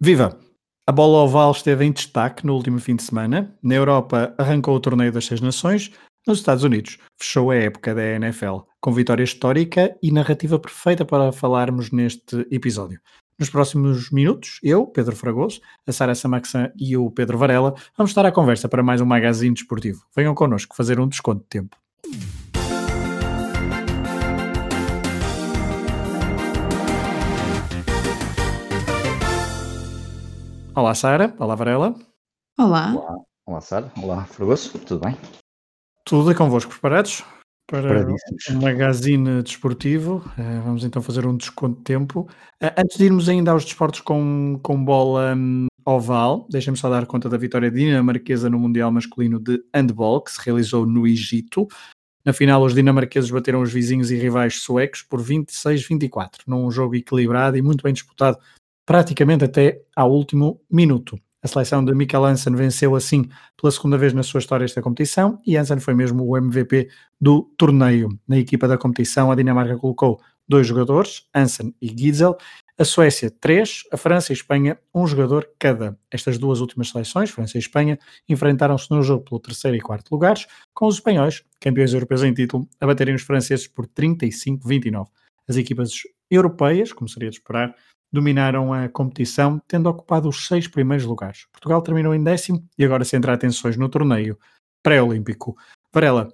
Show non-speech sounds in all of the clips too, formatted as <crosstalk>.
Viva! A bola oval esteve em destaque no último fim de semana. Na Europa arrancou o torneio das Seis Nações. Nos Estados Unidos fechou a época da NFL com vitória histórica e narrativa perfeita para falarmos neste episódio. Nos próximos minutos, eu, Pedro Fragoso, a Sara Samaxan e o Pedro Varela vamos estar à conversa para mais um magazine desportivo. Venham connosco fazer um desconto de tempo. Olá, Sara. Olá, Varela. Olá. Olá, olá Sara. Olá, Fragoso. Tudo bem? Tudo e convosco preparados para um magazine desportivo? Uh, vamos então fazer um desconto de tempo. Uh, antes de irmos ainda aos desportos com, com bola um, oval, deixem-me só dar conta da vitória dinamarquesa no Mundial Masculino de Handball, que se realizou no Egito. Na final, os dinamarqueses bateram os vizinhos e rivais suecos por 26-24, num jogo equilibrado e muito bem disputado praticamente até ao último minuto. A seleção de Mikael Hansen venceu assim pela segunda vez na sua história esta competição e Hansen foi mesmo o MVP do torneio. Na equipa da competição, a Dinamarca colocou dois jogadores, Hansen e Giesel, a Suécia três, a França e a Espanha um jogador cada. Estas duas últimas seleções, França e Espanha, enfrentaram-se no jogo pelo terceiro e quarto lugares, com os espanhóis, campeões europeus em título, a baterem os franceses por 35-29. As equipas europeias, como seria de esperar, dominaram a competição, tendo ocupado os seis primeiros lugares. Portugal terminou em décimo e agora centra atenções no torneio pré-olímpico. Varela,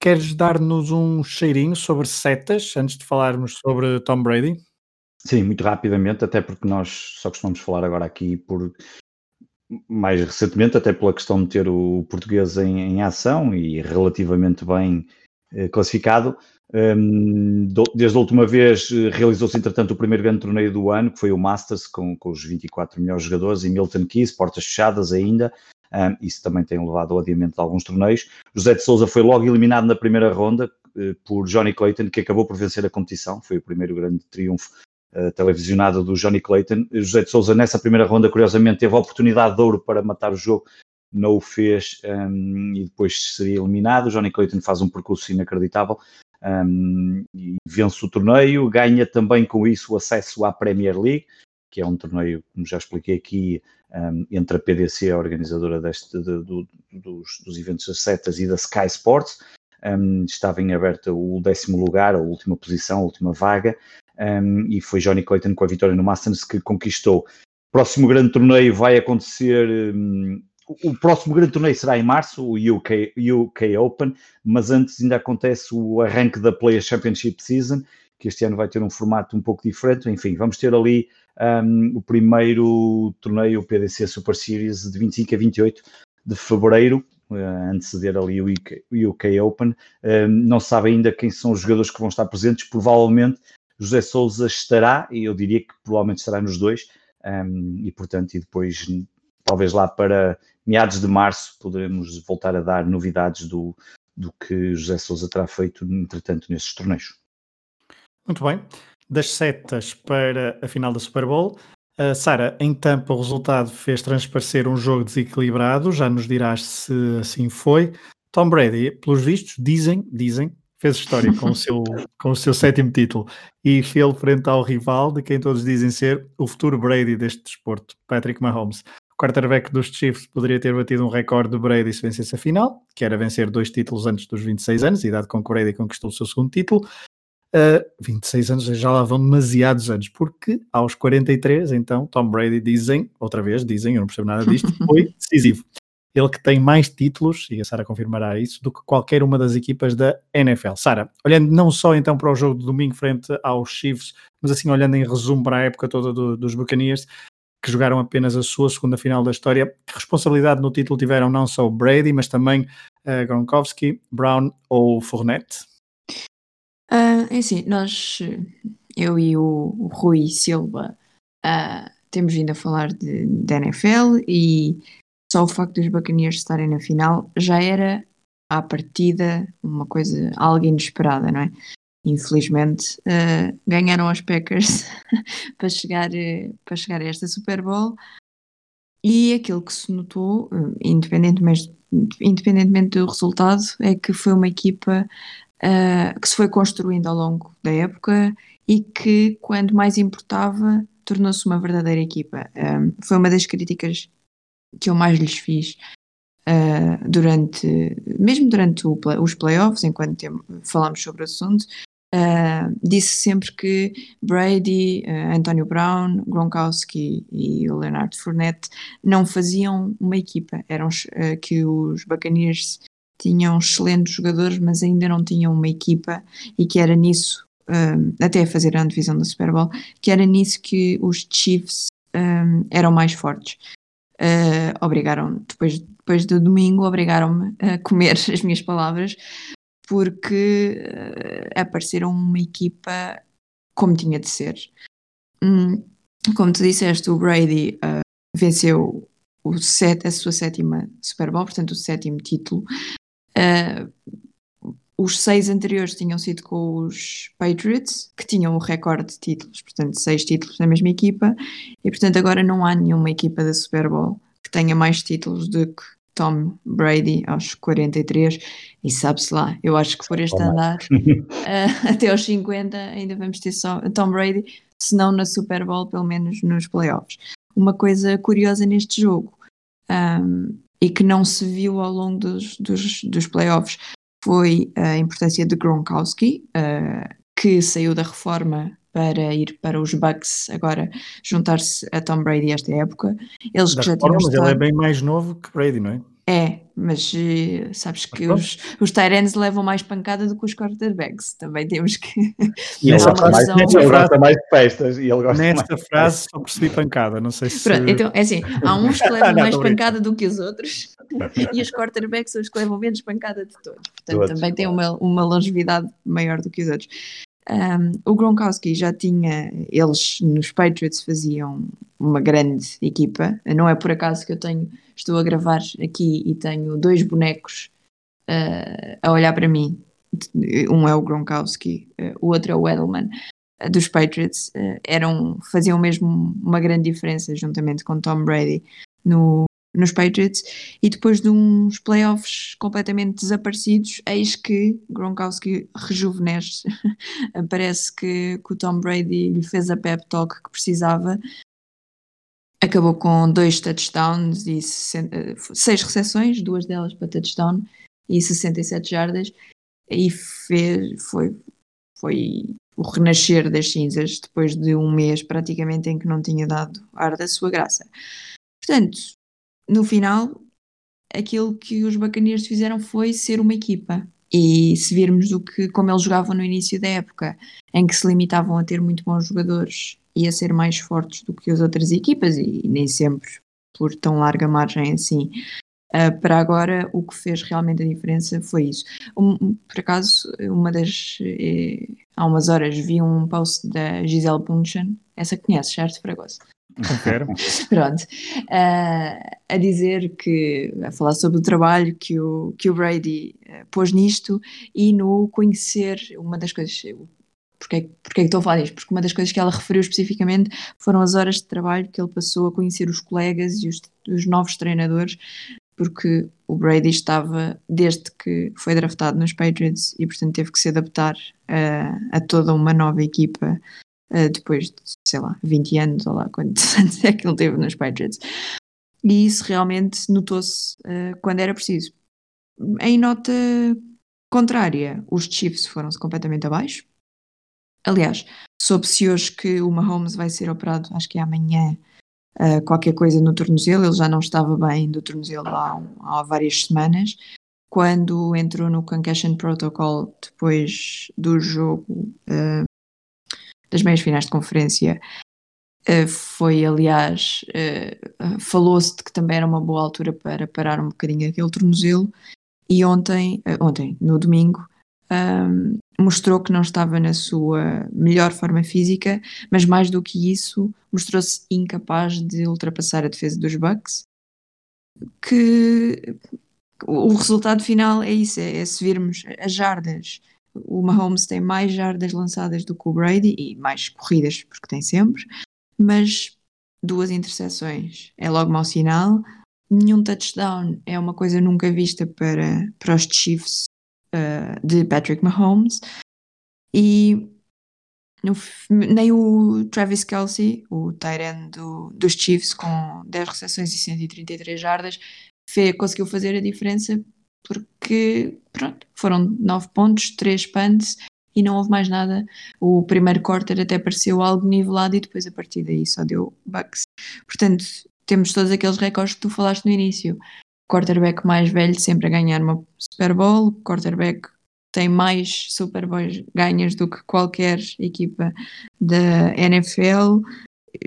queres dar-nos um cheirinho sobre setas antes de falarmos sobre Tom Brady? Sim, muito rapidamente, até porque nós só costumamos falar agora aqui por mais recentemente, até pela questão de ter o português em, em ação e relativamente bem eh, classificado. Um, desde a última vez eh, realizou-se, entretanto, o primeiro grande torneio do ano, que foi o Masters, com, com os 24 melhores jogadores, e Milton Keys, portas fechadas ainda. Um, isso também tem levado ao adiamento de alguns torneios. José de Souza foi logo eliminado na primeira ronda uh, por Johnny Clayton, que acabou por vencer a competição. Foi o primeiro grande triunfo uh, televisionado do Johnny Clayton. José de Souza, nessa primeira ronda, curiosamente, teve a oportunidade de ouro para matar o jogo, não o fez um, e depois seria eliminado. Johnny Clayton faz um percurso inacreditável um, e vence o torneio, ganha também com isso o acesso à Premier League, que é um torneio, como já expliquei aqui, um, entre a PDC, a organizadora deste, de, de, dos, dos, eventos das setas, e da Sky Sports. Um, estava em aberta o décimo lugar, a última posição, a última vaga, um, e foi Johnny Clayton com a vitória no Masters que conquistou. Próximo grande torneio vai acontecer o próximo grande torneio será em março, o UK, UK Open, mas antes ainda acontece o arranque da Players Championship Season, que este ano vai ter um formato um pouco diferente. Enfim, vamos ter ali um, o primeiro torneio PDC Super Series de 25 a 28 de fevereiro, uh, anteceder ali o UK, UK Open. Um, não se sabe ainda quem são os jogadores que vão estar presentes, provavelmente José Souza estará, e eu diria que provavelmente estará nos dois, um, e portanto, e depois talvez lá para meados de março poderemos voltar a dar novidades do, do que José Sousa terá feito, entretanto, nesses torneios. Muito bem. Das setas para a final da Super Bowl, uh, Sara, em Tampa o resultado fez transparecer um jogo desequilibrado, já nos dirás se assim foi. Tom Brady, pelos vistos, dizem, dizem, fez história com o seu, <laughs> com o seu sétimo título e fez frente ao rival de quem todos dizem ser o futuro Brady deste desporto, Patrick Mahomes. Quarterback dos Chiefs poderia ter batido um recorde de Brady se vencesse a final, que era vencer dois títulos antes dos 26 anos, idade com que Brady conquistou o seu segundo título. Uh, ah, 26 anos já lá vão demasiados anos, porque aos 43, então, Tom Brady dizem, outra vez, dizem, eu não percebo nada disto, <laughs> foi decisivo. Ele que tem mais títulos, e a Sara confirmará isso, do que qualquer uma das equipas da NFL. Sara, olhando não só então para o jogo de domingo frente aos Chiefs, mas assim olhando em resumo para a época toda do, dos Buccaneers, que jogaram apenas a sua segunda final da história. Que responsabilidade no título tiveram não só Brady, mas também uh, Gronkowski, Brown ou Fournette? Uh, assim, nós, eu e o, Rui Silva, uh, temos vindo a falar de, de NFL e só o facto dos Buccaneers estarem na final já era à partida uma coisa algo inesperada, não é? Infelizmente, uh, ganharam os Packers <laughs> para, chegar, uh, para chegar a esta Super Bowl. E aquilo que se notou, uh, independentemente, independentemente do resultado, é que foi uma equipa que se foi construindo ao longo da época e que, quando mais importava, tornou-se uma verdadeira equipa. Foi uma das críticas que eu mais lhes fiz uh, durante, mesmo durante o, os playoffs, enquanto falámos sobre o assunto, Uh, disse sempre que Brady, uh, Brown, Gronkowski e o Leonard Fournette não faziam uma equipa, eram uh, que os Buccaneers tinham excelentes jogadores, mas ainda não tinham uma equipa e que era nisso, até fazer a divisão da Super Bowl, que era nisso que os Chiefs um, eram mais fortes. obrigaram, depois, depois do domingo, obrigaram-me a comer <laughs> as minhas palavras, porque uh, apareceram uma equipa como tinha de ser. Hum, como tu disseste, o Brady uh, venceu o set, a sua sétima Super Bowl, portanto o sétimo título. Uh, os seis anteriores tinham sido com os Patriots, que tinham o recorde de títulos, portanto seis títulos na mesma equipa, e portanto agora não há nenhuma equipa da Super Bowl que tenha mais títulos do que Tom Brady aos 43 e sabe-se lá, eu acho que por este andar uh, <laughs> <laughs> até aos 50 ainda vamos ter só Tom Brady, se não na Super Bowl, pelo menos nos playoffs. Uma coisa curiosa neste jogo um, e que não se viu ao longo dos, dos, dos playoffs foi a importância de Gronkowski, uh, que saiu da reforma para ir para os Bucks agora juntar-se a Tom Brady esta época. Eles da que já forma, mas ele é bem mais novo que Brady, não é? É, mas uh, sabes que os, os Tyrants levam mais pancada do que os quarterbacks. Também temos que. E ele gosta, mais, ele gosta mais de festas. E ele gosta Nesta mais frase só percebi pancada, não sei se. Pronto, então é assim: há <laughs> uns que levam não, mais pancada do que os outros, e os quarterbacks são os que levam menos pancada de todos. Portanto, todos. também tem uma, uma longevidade maior do que os outros. Um, o Gronkowski já tinha, eles nos Patriots faziam uma grande equipa, não é por acaso que eu tenho, estou a gravar aqui e tenho dois bonecos uh, a olhar para mim. Um é o Gronkowski, uh, o outro é o Edelman. Uh, dos Patriots eram, faziam mesmo uma grande diferença juntamente com Tom Brady no, nos Patriots e depois de uns playoffs completamente desaparecidos, eis que Gronkowski rejuvenesce. <laughs> Parece que, que, o Tom Brady lhe fez a pep talk que precisava. Acabou com dois touchdowns e seis recepções, duas delas para touchdown e 67 jardas e fez, foi, foi o renascer das cinzas depois de um mês praticamente em que não tinha dado ar da sua graça. Portanto, no final, aquilo que os Buccaneers fizeram foi ser uma equipa. E se virmos o que, como eles jogavam no início da época, em que se limitavam a ter muito bons jogadores e a ser mais fortes do que as outras equipas, e, nem sempre por tão larga margem assim, uh, para agora o que fez realmente a diferença foi isso. Um, por acaso, uma das. Eh, há umas horas vi um post da Gisele Bundchen, essa conhece, certo, Fragoso? <laughs> Pronto. Uh, a dizer que, a falar sobre o trabalho que o, que o Brady uh, pôs nisto e no conhecer uma das coisas. Porque, porque é que estou a falar disto? Porque uma das coisas que ela referiu especificamente foram as horas de trabalho que ele passou a conhecer os colegas e os, os novos treinadores, porque o Brady estava, desde que foi draftado nos Patriots, e portanto teve que se adaptar a, a toda uma nova equipa uh, depois de, sei lá, 20 anos, ou lá quantos <laughs> anos é que ele teve nos Patriots. E isso realmente notou-se uh, quando era preciso. Em nota contrária, os Chiefs foram-se completamente abaixo. Aliás, soube-se hoje que o Mahomes vai ser operado, acho que é amanhã, uh, qualquer coisa no tornozelo. Ele já não estava bem do tornozelo há, há várias semanas. Quando entrou no Concussion Protocol depois do jogo uh, das meias finais de conferência. Uh, foi, aliás, uh, falou-se de que também era uma boa altura para parar um bocadinho aquele tornozelo. E ontem, ontem no domingo, um, mostrou que não estava na sua melhor forma física, mas mais do que isso, mostrou-se incapaz de ultrapassar a defesa dos Bucks. Que o resultado final é isso: é, é se virmos as jardas o Mahomes tem mais jardas lançadas do que o Brady e mais corridas, porque tem sempre, mas duas interseções é logo mau sinal. Nenhum touchdown é uma coisa nunca vista para, para os Chiefs uh, de Patrick Mahomes. E nem o Travis Kelsey, o Tyrant do, dos Chiefs, com 10 recepções e 133 jardas, fez, conseguiu fazer a diferença porque pronto, foram 9 pontos, 3 punts e não houve mais nada. O primeiro quarter até pareceu algo nivelado e depois a partir daí só deu bucks. Portanto, temos todos aqueles recordes que tu falaste no início. Quarterback mais velho sempre a ganhar uma Super Bowl, quarterback tem mais Super Bowls ganhas do que qualquer equipa da NFL.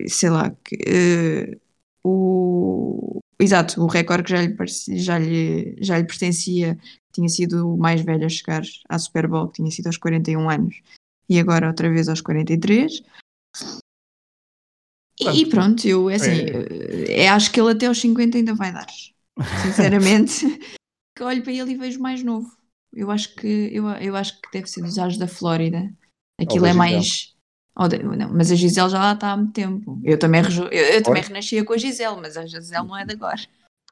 Sei lá, que, uh, o, exato, o recorde que já lhe, já, lhe, já lhe pertencia tinha sido o mais velho a chegar à Super Bowl, que tinha sido aos 41 anos, e agora outra vez aos 43. E, e pronto, eu é assim, é. é, acho que ele até aos 50 ainda vai dar. <laughs> Sinceramente, que olho para ele e vejo mais novo. Eu acho que eu, eu acho que deve ser dos ares da Flórida. Aquilo é mais. Oh, não, mas a Gisele já lá está há muito tempo. Eu também, eu, eu também renascia com a Gisele, mas a Gisele não é de agora.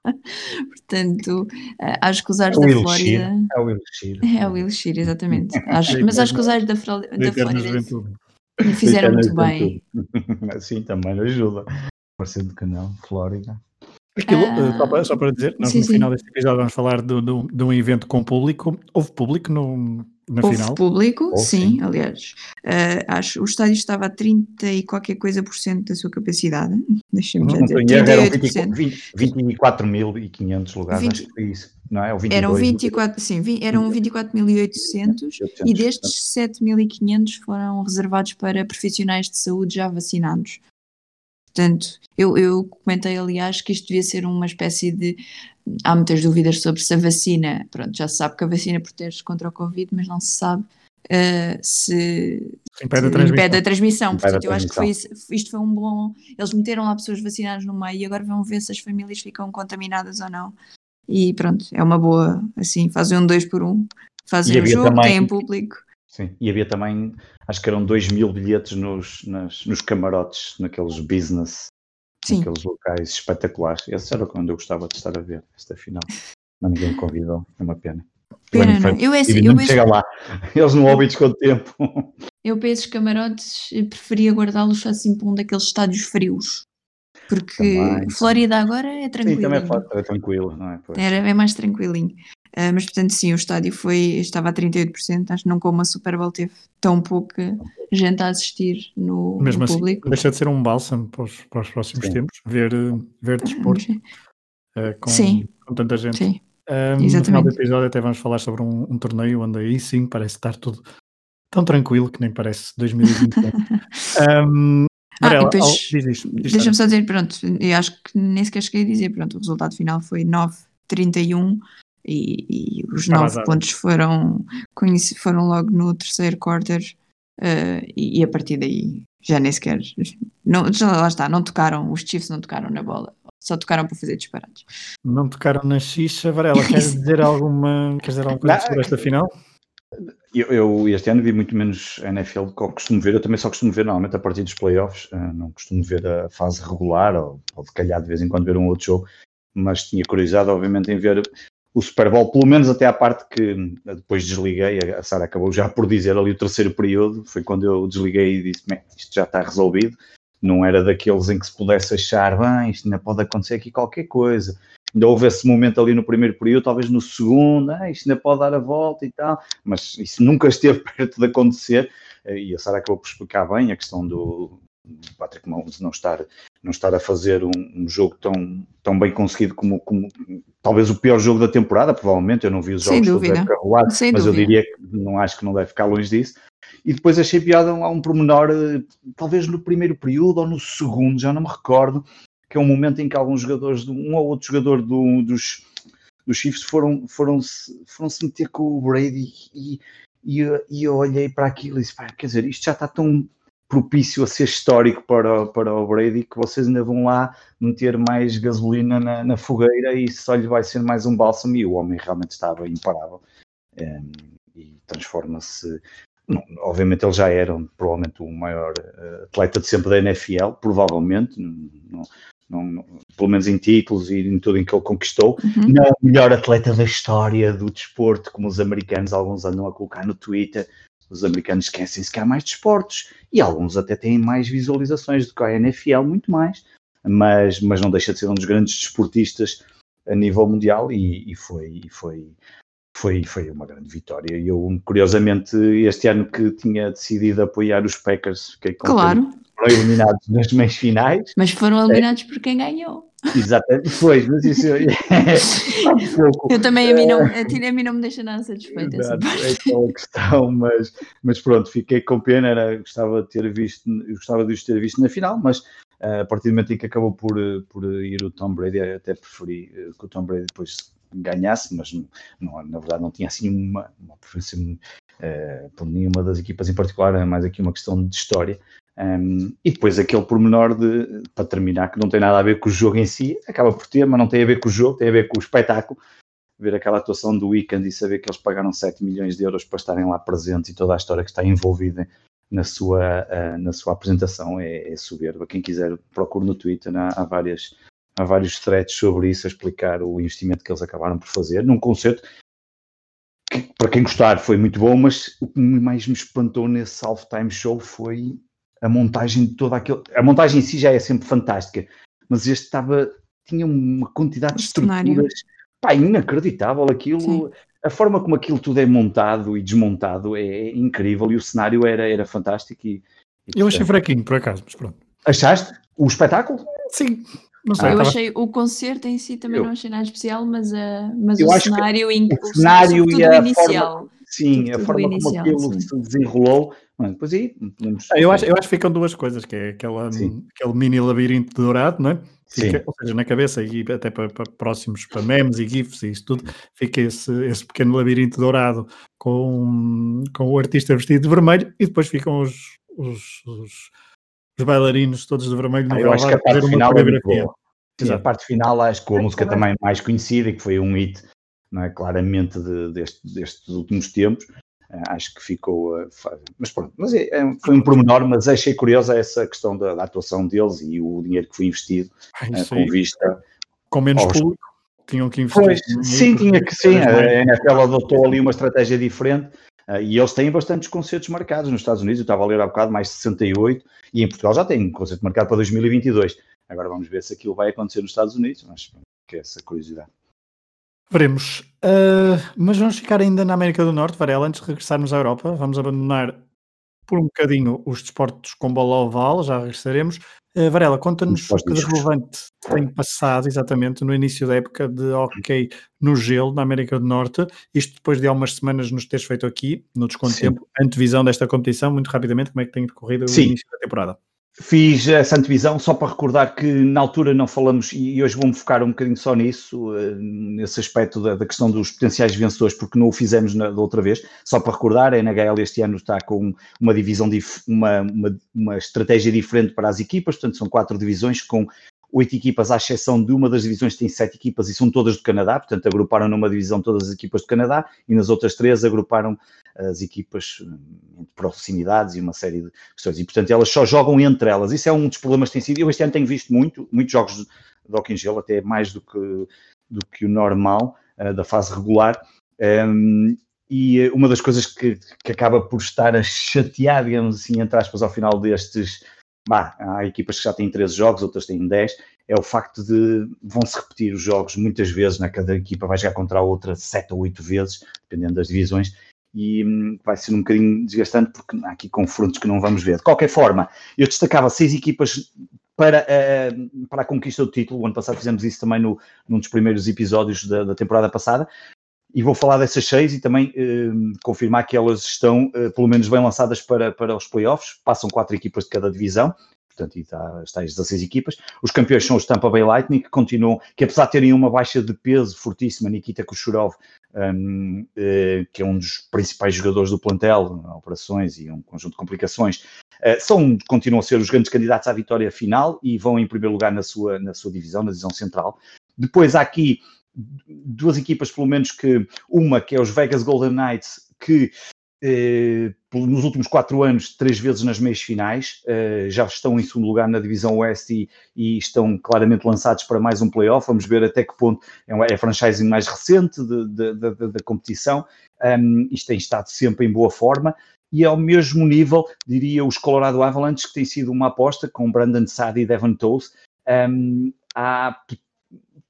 <laughs> Portanto, eh, acho que os ares é da Flórida. É o Elixir. <laughs> É o Elixir, exatamente. <laughs> Acho, mas acho que os ares da, da Flórida me fizeram muito bem. Sim, também ajuda. Parecendo que não, Flórida. Aquilo, ah, só, para, só, para, dizer, nós sim, no final deste episódio vamos falar de, de, de, um evento com público. Houve público no, na Houve final? público, oh, sim, sim, aliás. Uh, acho, o estádio estava a 30 e qualquer coisa por cento da sua capacidade. Deixa-me já dizer. 24.500 lugares, 20, acho que foi isso. Não é? Ou 22, eram 24, sim, eram 24.800 e destes 7.500 foram reservados para profissionais de saúde já vacinados. Portanto, eu, eu comentei, aliás, que isto devia ser uma espécie de. Há muitas dúvidas sobre se a vacina. Pronto, já se sabe que a vacina protege contra o Covid, mas não se sabe uh, se, impede a transmissão. Impede a transmissão. Impede Portanto, a eu acho que foi, isto foi um bom. Eles meteram lá pessoas vacinadas no meio e agora vão ver se as famílias ficam contaminadas ou não. E pronto, é uma boa. Assim, fazem um dois por um. Fazem um jogo, também, têm público. Sim, e havia também, acho que eram 2 mil bilhetes nos, nas, nos camarotes, naqueles business, Sim. naqueles locais espetaculares. Esse era quando eu gostava de estar a ver esta final. Mas ninguém me convidou, é uma pena. Pena, não. Eu, esse, eu chega lá, <laughs> eles não ouvem com o tempo. Eu para esses camarotes preferia guardá-los assim para um daqueles estádios frios. Porque também, Flórida agora é tranquilo. Sim, também é, é tranquilo, não é? Pois. Era, é mais tranquilinho. Uh, mas portanto, sim, o estádio foi, estava a 38%. Acho que não como a Super Bowl teve tão pouca gente a assistir no, Mesmo no assim, público. Deixa de ser um bálsamo para os, para os próximos sim. tempos, ver, ver desporto uh, com, sim. com tanta gente. Sim. Um, no final do episódio até vamos falar sobre um, um, torneio onde aí sim parece estar tudo tão tranquilo que nem parece 2021. um, <laughs> ah, depois, deixa-me só dizer, pronto, eu acho que nem sequer cheguei a dizer, pronto, o resultado final foi 9-31 e, e os nove pontos foram, foram logo no terceiro quarter uh, e, e, a partir daí já nem sequer não, já lá está, não tocaram, os Chiefs não tocaram na bola, só tocaram para fazer disparados. Não tocaram na xixa, Varela, <laughs> queres dizer alguma, queres dizer alguma coisa sobre esta final? Eu, eu, este ano vi muito menos NFL do que eu costumo ver. Eu também só costumo ver normalmente a partir dos playoffs. Uh, não costumo ver a fase regular ou, ou de calhar de vez em quando ver um outro jogo. Mas tinha curiosidade, obviamente, em ver o Super Bowl, pelo menos até à parte que depois desliguei, a Sara acabou já por dizer ali o terceiro período, foi quando eu desliguei e disse, isto já está resolvido, não era daqueles em que se pudesse achar, bem, isto ainda pode acontecer aqui qualquer coisa. Ainda houve esse momento ali no primeiro período, talvez no segundo, ah, isto ainda pode dar a volta e tal, mas isso nunca esteve <laughs> perto de acontecer, e a Sara acabou por explicar bem a questão do, Patrick Mahomes não estar, não estar a fazer um, um, jogo tão, tão bem conseguido como, como talvez o pior jogo da temporada, provavelmente. Eu não vi os jogos todos época rolar, mas dúvida. eu diria que não acho que não deve ficar longe disso. E depois achei piada a um pormenor, eh, talvez no primeiro período ou no segundo, já não me recordo, que é um momento em que alguns jogadores, um ou outro jogador do, dos, dos Chiefs foram, foram, -se, foram se meter com o Brady e, e, e eu olhei para aquilo e disse, quer dizer, isto já está tão propício a ser histórico para, para o Brady que vocês ainda vão lá meter mais gasolina na, na fogueira e só lhe vai ser mais um bálsamo e o homem realmente estava imparável um, ehm, e transforma-se obviamente ele já era provavelmente o maior uh, atleta de sempre da NFL provavelmente não, não, pelo menos em títulos e em tudo em que ele conquistou uhum. não o melhor atleta da história do desporto como os americanos alguns andam a colocar no Twitter os americanos esquecem-se que há mais desportos e alguns até têm mais visualizações do que a NFL, muito mais, mas, mas não deixa de ser um dos grandes desportistas a nível mundial e, e foi, e foi, foi, foi uma grande vitória. E eu, curiosamente, este ano que tinha decidido apoiar os Packers, fiquei contente. Claro. Foram eliminados nas meias finais. Mas foram eliminados é. por quem ganhou. Exatamente, foi, mas isso é, <laughs> um eu também, a mim, não, <laughs> a, a mim não me deixa nada satisfeita Exato, é aquela questão, mas, mas pronto, fiquei com pena, era, gostava de ter visto, gostava de os ter visto na final, mas uh, a partir do momento em que acabou por, por ir o Tom Brady, até preferi uh, que o Tom Brady depois ganhasse, mas não, na verdade não tinha assim uma, uma preferência uh, por nenhuma das equipas em particular, é mais aqui uma questão de história. Um, e depois aquele pormenor de, para terminar, que não tem nada a ver com o jogo em si, acaba por ter, mas não tem a ver com o jogo, tem a ver com o espetáculo. Ver aquela atuação do Weekend e saber que eles pagaram 7 milhões de euros para estarem lá presentes e toda a história que está envolvida na sua, uh, na sua apresentação é, é soberba. Quem quiser, procure no Twitter, há, há, várias, há vários threads sobre isso, a explicar o investimento que eles acabaram por fazer num concerto que, para quem gostar, foi muito bom, mas o que mais me espantou nesse halftime show foi a montagem de toda aquilo. A montagem em si já é sempre fantástica, mas este estava. tinha uma quantidade de estruturas. Pá, inacreditável aquilo. Sim. A forma como aquilo tudo é montado e desmontado é incrível e o cenário era, era fantástico. E, e eu achei fraquinho, por acaso, mas pronto. Achaste? O espetáculo? Sim. Não sei, ah, eu tava... achei o concerto em si também eu... não achei nada especial, mas, uh, mas o cenário, o cenário e a inicial. Forma, sim, tudo, a forma como aquilo sim. se desenrolou depois aí podemos... Ah, eu, acho, eu acho que ficam duas coisas, que é aquela, aquele mini labirinto dourado, não é? Fica, ou seja, na cabeça e até para, para, próximos para memes e gifs e isso tudo, fica esse, esse pequeno labirinto dourado com, com o artista vestido de vermelho e depois ficam os, os, os, os bailarinos todos de vermelho no ah, eu acho que a parte final é muito boa. Sim, a parte final acho que a música também mais conhecida e que foi um hit não é, claramente de, deste, destes últimos tempos acho que ficou. Uh, mas pronto, mas é, é, foi um pormenor, mas achei curiosa essa questão da, da, atuação deles e o dinheiro que foi investido uh, com vista. Com menos aos... público, tinham que investir. Pois, sim, tinha que sim. A NFL adotou ali uma estratégia diferente. Uh, e eles têm bastantes concertos marcados nos Estados Unidos. Eu estava a ler há bocado mais de 68 e em Portugal já tem um concerto marcado para 2022. Agora vamos ver se aquilo vai acontecer nos Estados Unidos, mas que é essa curiosidade. Veremos. Uh, mas vamos ficar ainda na América do Norte, Varela, antes de regressarmos à Europa. Vamos abandonar por um bocadinho os desportos com bola oval, já regressaremos. Uh, Varela, conta-nos o que de relevante tem passado exatamente no início da época de hockey no gelo na América do Norte. Isto depois de algumas semanas nos teres feito aqui, no desconto tempo, antevisão desta competição, muito rapidamente, como é que tem decorrido Sim. o início da temporada? Fiz essa antevisão só para recordar que na altura não falamos, e hoje vou-me focar um bocadinho só nisso, eh, nesse aspecto da, da questão dos potenciais vencedores, porque não o fizemos na, da outra vez. Só para recordar, a NHL este ano está com uma divisão, uma, uma, uma estratégia diferente para as equipas, portanto são quatro divisões com oito equipas, à exceção de uma das divisões tem sete equipas e são todas do Canadá, portanto agruparam numa divisão todas as equipas do Canadá e nas outras três agruparam as equipas eh, entre proximidades e uma série de questões. E portanto elas só jogam entre elas. Isso é um dos problemas que tem sido. Eu este ano tenho visto muito, muitos jogos de hockey em gelo, até mais do que, do que o normal, uh, da fase regular. Um, e eh, uma das coisas que, que acaba por estar a chatear, digamos assim, entre aspas, ao final destes bah, há equipas que já têm 13 jogos, outras têm 10, é o facto de vão-se repetir os jogos muitas vezes, né? cada equipa vai jogar contra a outra 7 ou 8 vezes, dependendo das divisões, e hum, vai ser um bocadinho desgastante porque há aqui confrontos que não vamos ver. De qualquer forma, eu destacava seis equipas para, uh, para a conquista do título. O ano passado fizemos isso também no, num dos primeiros episódios da, da temporada passada. E vou falar dessas seis e também uh, confirmar que elas estão, uh, pelo menos, bem lançadas para, para os playoffs. Passam quatro equipas de cada divisão, portanto, está, está as 16 equipas. Os campeões são os Tampa Bay Lightning, que continuam, que apesar de terem uma baixa de peso fortíssima, Nikita Kucherov, um, uh, que é um dos principais jogadores do plantel, operações e um conjunto de complicações, uh, são, continuam a ser os grandes candidatos à vitória final e vão em primeiro lugar na sua, na sua divisão, na divisão central. Depois há aqui duas equipas, pelo menos que uma que é os Vegas Golden Knights, que eh, nos últimos quatro anos, três vezes nas meias finais, eh, já estão em segundo lugar na divisão Oeste e, e, estão claramente lançados para mais um playoff. Vamos ver até que ponto é, é a franchising mais recente da competição. Um, isto tem estado sempre em boa forma. e ao mesmo nível, diria, os Colorado Avalanche, que tem sido uma aposta com Brandon Saad e Devon Toth, um, há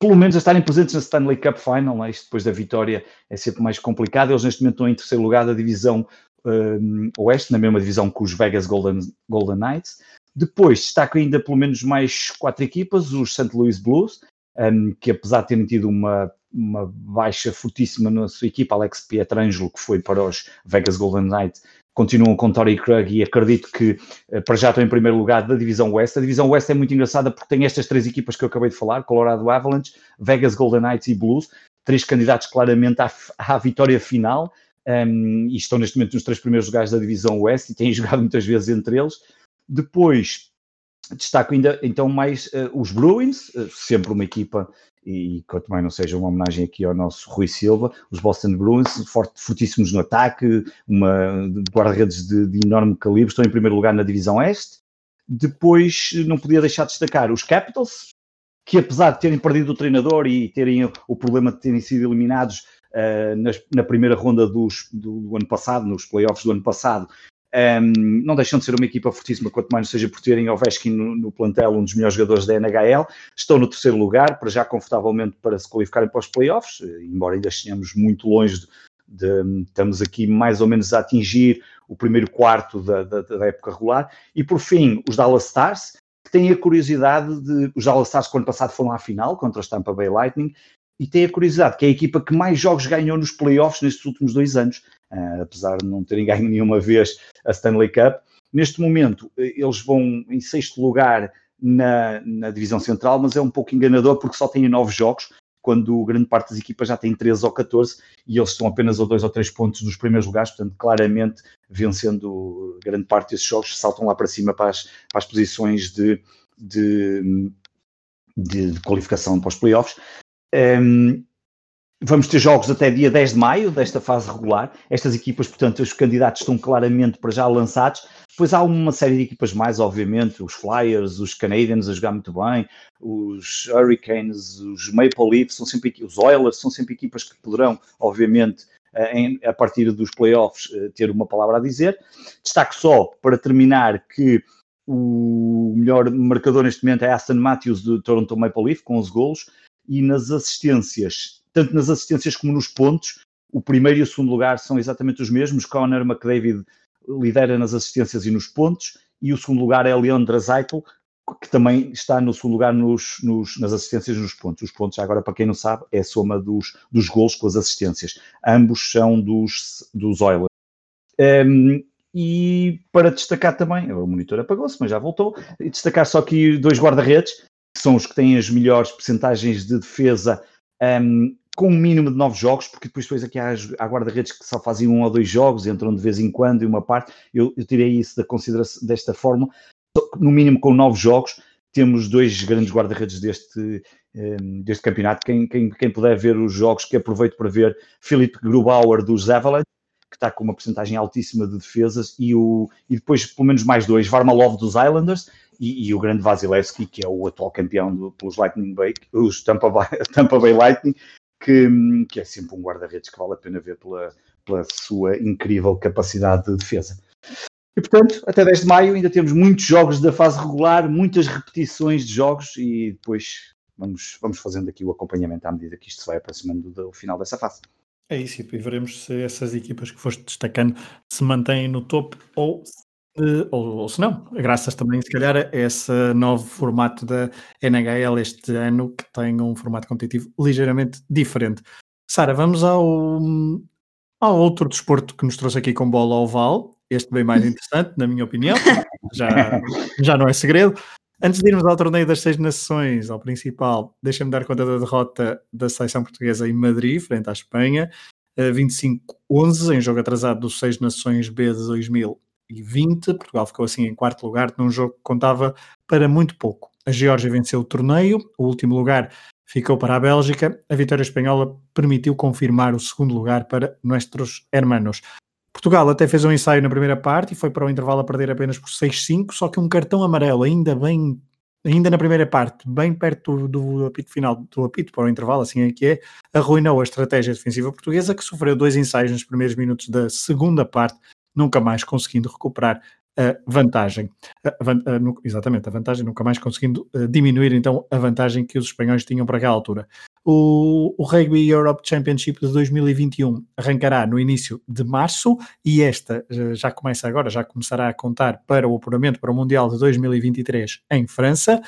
pelo menos a estarem presentes na Stanley Cup Final, né? isto depois da vitória é sempre mais complicado, eles neste momento estão em terceiro lugar da divisão um, Oeste, na mesma divisão que os Vegas Golden, Golden Knights, depois destaco ainda pelo menos mais quatro equipas, os St. Louis Blues, um, que apesar de terem tido uma, uma baixa fortíssima na sua equipa, Alex Pietrangelo, que foi para os Vegas Golden Knights, continuam com Tory Krug e acredito que uh, para já estão em primeiro lugar da Divisão Oeste. A Divisão Oeste é muito engraçada porque tem estas três equipas que eu acabei de falar, Colorado Avalanche, Vegas Golden Knights e Blues, três candidatos claramente à, à vitória final um, e estão neste momento nos três primeiros lugares da Divisão Oeste e têm <laughs> jogado muitas vezes entre eles. Depois, destaco ainda então mais uh, os Bruins, uh, sempre uma equipa, e quanto mais não seja uma homenagem aqui ao nosso Rui Silva, os Boston Bruins, forte, fortíssimos no ataque, uma guarda-redes de, de, enorme calibre, estão em primeiro lugar na divisão Este. Depois, não podia deixar de destacar os Capitals, que apesar de terem perdido o treinador e terem o problema de terem sido eliminados uh, nas, na primeira ronda dos, do, do, ano passado, nos playoffs do ano passado, um, não deixam de ser uma equipa fortíssima, quanto mais não seja por terem Ovechkin no, no, plantel, um dos melhores jogadores da NHL. Estão no terceiro lugar, para já confortavelmente para se qualificarem para os playoffs, embora ainda estejamos muito longe de, de, estamos aqui mais ou menos a atingir o primeiro quarto da, da, da, época regular. E por fim, os Dallas Stars, que têm a curiosidade de. Os Dallas Stars, que ano passado foram à final contra os Tampa Bay Lightning, e têm a curiosidade, que é a equipa que mais jogos ganhou nos playoffs nestes últimos dois anos uh, apesar de não terem <laughs> ganho nenhuma vez a Stanley Cup. Neste momento, eh, eles vão em sexto lugar na, na divisão central, mas é um pouco enganador porque só têm nove jogos, quando grande parte das equipas já tem 13 ou 14 e eles estão apenas a dois ou três pontos dos primeiros lugares, portanto, claramente, vencendo grande parte desses jogos, saltam lá para cima para as, para as posições de, de, de, de qualificação para os playoffs. Um, Vamos ter jogos até dia 10 de maio desta fase regular. Estas equipas, portanto, os candidatos estão claramente para já lançados. Depois há uma série de equipas mais, obviamente, os Flyers, os Canadiens a jogar muito bem, os Hurricanes, os Maple Leafs, são sempre, os Oilers, são sempre equipas que poderão, obviamente, eh, a partir dos playoffs, eh, ter uma palavra a dizer. Destaco só, para terminar, que o melhor marcador neste momento é Aston Matthews do Toronto Maple Leaf, com 11 golos, e nas assistências tanto nas assistências como nos pontos. O primeiro e o segundo lugar são exatamente os mesmos. Connor McDavid lidera nas assistências e nos pontos, e o segundo lugar é Leon Draisaitl, que também está no segundo lugar nos, nos, nas assistências e nos pontos. Os pontos, agora, para quem não sabe, é a soma dos, dos gols com as assistências. Ambos são dos, dos Oilers. Um, e para destacar também, o monitor apagou-se, mas já voltou, e destacar só aqui dois guarda-redes, que são os que têm as melhores percentagens de defesa um, com um mínimo de nove jogos, porque depois, depois aqui há, há guarda-redes que só fazem um ou dois jogos, entram de vez em quando e uma parte, eu, eu tirei isso da consideração desta forma, no mínimo com nove jogos, temos dois grandes guarda-redes deste, um, deste campeonato, quem, quem, quem puder ver os jogos, que aproveito para ver Felipe Grubauer dos Avalanche, que está com uma porcentagem altíssima de defesas, e, o, e depois pelo menos mais dois, Varmalov dos Islanders, e, e, o grande Vasilevski, que é o atual campeão do, pelos Lightning Bay, os Tampa Bay, <laughs> Tampa Bay Lightning, que, que, é sempre um guarda-redes que vale a pena ver pela, pela sua incrível capacidade de defesa. E portanto, até 10 de maio ainda temos muitos jogos da fase regular, muitas repetições de jogos e depois vamos, vamos fazendo aqui o acompanhamento à medida que isto se vai aproximando do final dessa fase. É isso, e veremos se essas equipas que foste destacando se mantêm no topo ou Uh, ou, ou se não, graças também, se calhar, a esse novo formato da NHL este ano, que tem um formato competitivo ligeiramente diferente. Sara, vamos ao, ao outro desporto que nos trouxe aqui com bola oval, este bem mais interessante, na minha opinião, <laughs> já, já não é segredo. Antes de irmos ao torneio das seis nações, ao principal, deixa-me dar conta da derrota da seleção portuguesa em Madrid, frente à Espanha, 25-11, em jogo atrasado dos seis nações B de 2000 2020. Portugal ficou assim em quarto lugar num jogo que contava para muito pouco. A Geórgia venceu o torneio, o último lugar ficou para a Bélgica. A vitória espanhola permitiu confirmar o segundo lugar para nossos hermanos. Portugal até fez um ensaio na primeira parte e foi para o intervalo a perder apenas por 6-5, só que um cartão amarelo ainda bem ainda na primeira parte, bem perto do, do apito final, do apito para o intervalo, assim é que é, arruinou a estratégia defensiva portuguesa, que sofreu dois ensaios nos primeiros minutos da segunda parte nunca mais conseguindo recuperar a vantagem. A, a, exatamente, a vantagem, nunca mais conseguindo uh, diminuir então a vantagem que os espanhóis tinham para aquela altura. O, o, Rugby Europe Championship de 2021 arrancará no início de março e esta uh, já começa agora, já começará a contar para o apuramento para o Mundial de 2023 em França.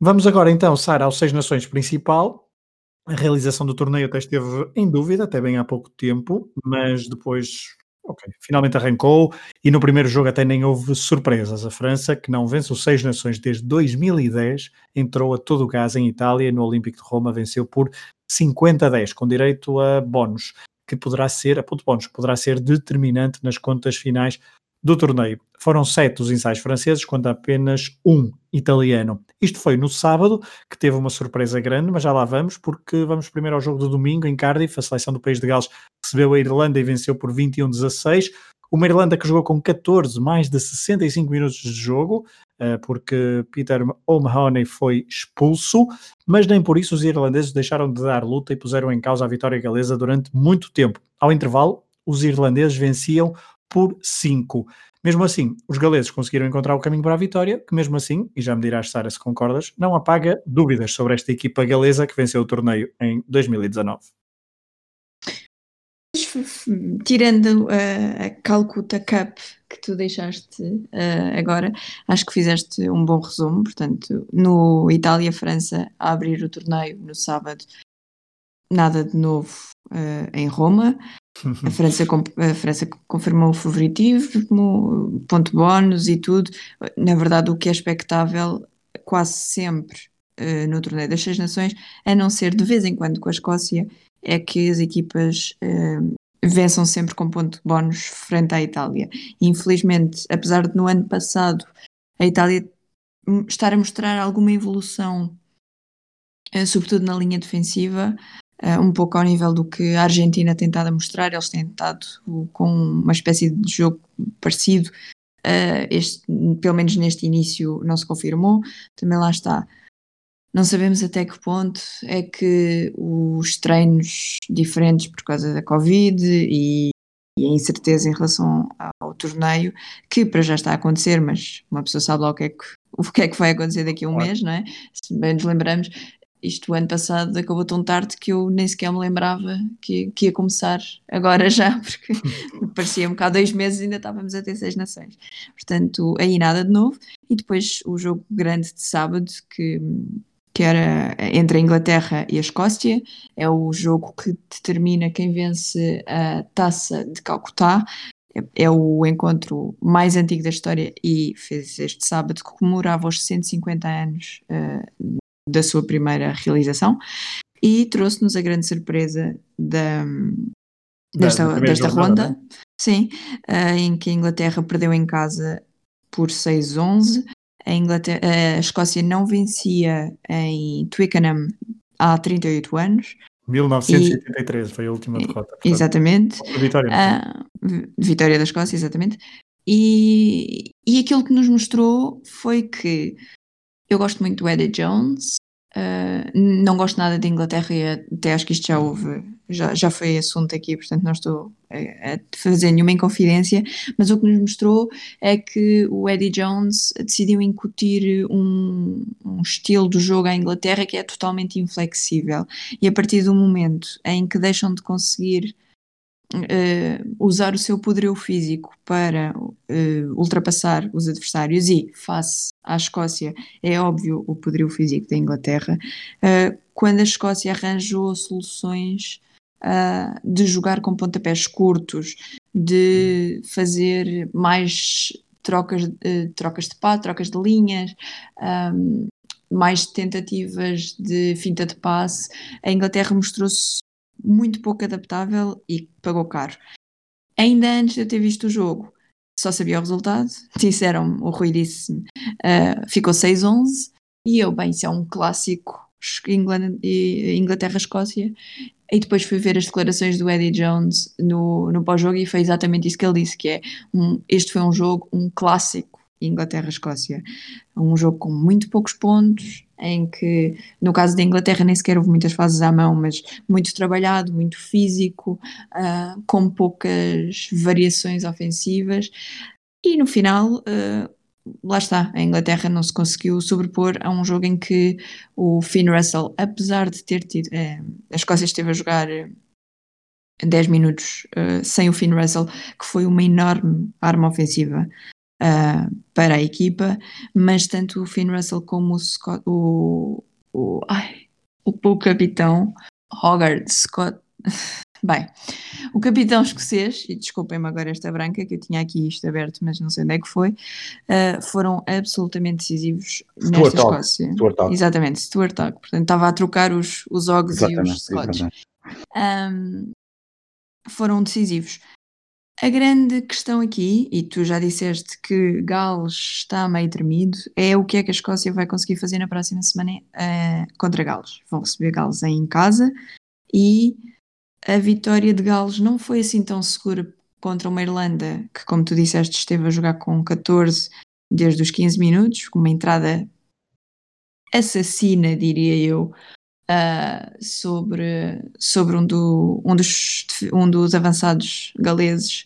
Vamos agora então, Sara, ao Seis Nações principal. A realização do torneio até esteve em dúvida, até bem há pouco tempo, mas depois Ok, finalmente arrancou e no primeiro jogo até nem houve surpresas. A França, que não vence os Seis Nações desde 2010, entrou a todo o gás em Itália e no Olímpico de Roma venceu por 50 a 10, com direito a bónus, que poderá ser, a ponto bónus, poderá ser determinante nas contas finais do torneio. Foram sete os ensaios franceses contra apenas um italiano. Isto foi no sábado, que teve uma surpresa grande, mas já lá vamos, porque vamos primeiro ao jogo do domingo em Cardiff. A seleção do país de Gales recebeu a Irlanda e venceu por 21-16. Uma Irlanda que jogou com 14, mais de 65 minutos de jogo, eh, porque Peter O'Mahony foi expulso, mas nem por isso os irlandeses deixaram de dar luta e puseram em causa a vitória galesa durante muito tempo. Ao intervalo, os irlandeses venciam por 5. Mesmo assim, os galeses conseguiram encontrar o caminho para a vitória, que mesmo assim, e já me dirás, Sara, se concordas, não apaga dúvidas sobre esta equipa galesa que venceu o torneio em 2019 tirando a, a Calcutta Cup que tu deixaste uh, agora, acho que fizeste um bom resumo. Portanto, no Itália-França a abrir o torneio no sábado, nada de novo uh, em Roma. A França, a França confirmou o favoritismo, ponto bónus e tudo. Na verdade, o que é expectável quase sempre uh, no torneio das Seis Nações, a não ser de vez em quando com a Escócia, é que as equipas uh, vençam sempre com ponto bónus frente à Itália. Infelizmente, apesar de no ano passado a Itália estar a mostrar alguma evolução, uh, sobretudo na linha defensiva, uh, um pouco ao nível do que a Argentina tem estado a mostrar, eles têm estado com uma espécie de jogo parecido. este, pelo menos neste início não se confirmou, também lá está não sabemos até que ponto é que os treinos diferentes por causa da Covid e, e a incerteza em relação ao torneio, que para já está a acontecer, mas uma pessoa sabe lá o que é que, o que, é que vai acontecer daqui a um mês, não é? Se bem nos lembramos, isto o ano passado acabou tão tarde que eu nem sequer me lembrava que, que ia começar agora já, <laughs> porque parecia-me que há dois meses ainda estávamos a ter seis nações. Portanto, aí nada de novo. E depois o jogo grande de sábado, que que era entre a Inglaterra e a Escócia. É o jogo que determina quem vence a taça de Calcutá. É, é o encontro mais antigo da história e fez este sábado que comemorava os 150 anos uh, da sua primeira realização e trouxe-nos a grande surpresa da, desta, da, desta ronda, né? sim, uh, em que a Inglaterra perdeu em casa por 6-11 a, Inglaterra, a Escócia não vencia em Twickenham há 38 anos. 1983 e, foi a última derrota. Portanto, exatamente. Vitória. Uh, vitória da Escócia, exatamente. E, e aquilo que nos mostrou foi que eu gosto muito do Eddie Jones, Uh, não gosto nada de Inglaterra e até acho que isto já houve, já, já foi assunto aqui, portanto não estou a, a fazer nenhuma inconfidência, mas o que nos mostrou é que o Eddie Jones decidiu incutir um, um estilo de jogo à Inglaterra que é totalmente inflexível. E a partir do momento em que deixam de conseguir uh, usar o seu poderio físico para uh, ultrapassar os adversários e, face à Escócia, é óbvio o poderio físico da Inglaterra, uh, quando a Escócia arranjou soluções de jogar com pontapés curtos, de fazer mais trocas, trocas de pá, trocas de linhas, um, mais tentativas de finta de passe, a Inglaterra mostrou-se muito pouco adaptável e pagou caro. Ainda antes de eu ter visto o jogo, só sabia o resultado. <laughs> Disseram, o Rui disse, uh, ficou 6-11 e eu, bem, isso é um clássico Inglaterra-Escócia. E depois fui ver as declarações do Eddie Jones no, no pós-jogo e foi exatamente isso que ele disse, que é um, este foi um jogo, um clássico Inglaterra-Escócia. Um jogo com muito poucos pontos, em que, no caso da Inglaterra, nem sequer houve muitas fases à mão, mas muito trabalhado, muito físico, uh, com poucas variações ofensivas. E no final, uh, lá está, a Inglaterra não se conseguiu sobrepor a um jogo em que o Finn Russell, apesar de ter tido. Uh, a Escócia esteve a jogar 10 minutos sem o Finn Russell, que foi uma enorme arma ofensiva uh, para a equipa, mas tanto o Finn Russell como o, Scott, o, o, ai, o, o capitão Hogarth Scott. <laughs> Bem, o capitão escocês, e desculpem-me agora esta branca, que eu tinha aqui isto aberto, mas não sei onde é que foi, uh, foram absolutamente decisivos Stuart nesta Escócia. Stuart Exatamente, Stuart Talk. Portanto, estava a trocar os, os Ogs e os Scots. Um, foram decisivos. A grande questão aqui, e tu já disseste que Gales está meio tremido, é o que é que a Escócia vai conseguir fazer na próxima semana uh, contra Gales. Vão receber Gales em casa e a vitória de Gales não foi assim tão segura contra uma Irlanda que, como tu disseste, esteve a jogar com 14 desde os 15 minutos, com uma entrada assassina, diria eu, uh, sobre, sobre um, do, um, dos, um dos avançados galeses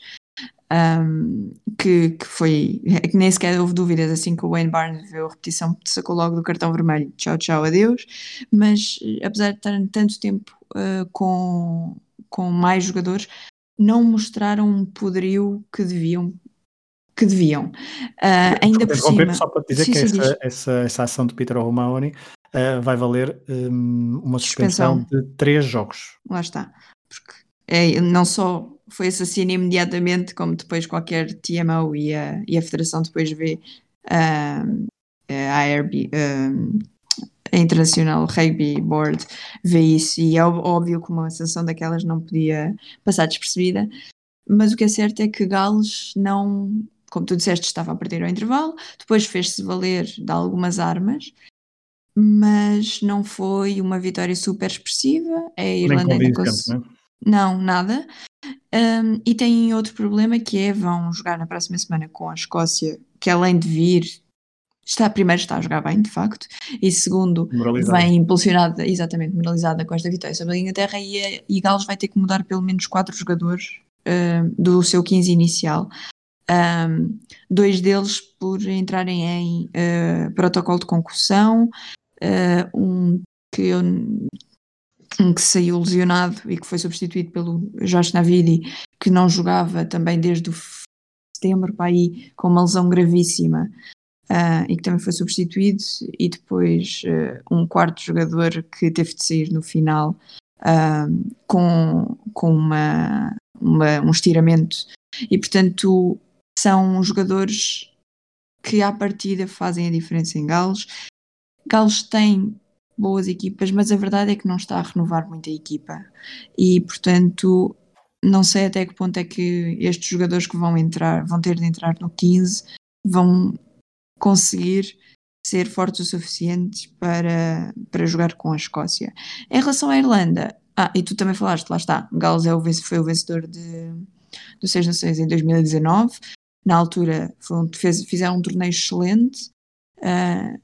um, que, que foi é que nem sequer houve dúvidas assim que o Wayne Barnes viu a repetição sacou logo do cartão vermelho tchau tchau adeus mas apesar de estarem tanto tempo uh, com, com mais jogadores não mostraram um poderio que deviam que deviam. Uh, ainda por cima... Só para dizer sim, que sim, essa, essa, essa, ação de Peter O'Mahony uh, vai valer um, uma suspensão, suspensão, de três jogos. Lá está. Porque é, não só foi assassino imediatamente, como depois qualquer TMO e a, e a Federação depois vê uh, a ARB, uh, a International Rugby Board vê isso e é óbvio que uma sanção daquelas não podia passar despercebida. Mas o que é certo é que Gales não, como tu disseste, estava a perder ao intervalo, depois fez-se valer de algumas armas mas não foi uma vitória super expressiva. A Irlanda ainda conseguiu. Não, nada. Um, e tem outro problema que é vão jogar na próxima semana com a Escócia, que além de vir, está primeiro está a jogar bem, de facto, e segundo vem impulsionada, exatamente, moralizada com esta vitória sobre a Inglaterra e, a, e Gales vai ter que mudar pelo menos quatro jogadores uh, do seu 15 inicial. Um, dois deles por entrarem em uh, protocolo de concussão, uh, um que eu um que saiu lesionado e que foi substituído pelo Josh Navidi, que não jogava também desde o setembro para aí com uma lesão gravíssima uh, e que também foi substituído, e depois uh, um quarto jogador que teve de sair no final uh, com, com uma, uma, um estiramento. E portanto são jogadores que à partida fazem a diferença em Gales Gales tem boas equipas, mas a verdade é que não está a renovar muito a equipa. E, portanto, não sei até que ponto é que estes jogadores que vão entrar, vão ter de entrar no 15, vão conseguir ser fortes o suficiente para, para jogar com a Escócia. Em relação à Irlanda, ah, e tu também falaste, lá está, Gales é o, foi o vencedor de, do Seis Nações em 2019, na altura um, fez, fizeram um torneio excelente, uh,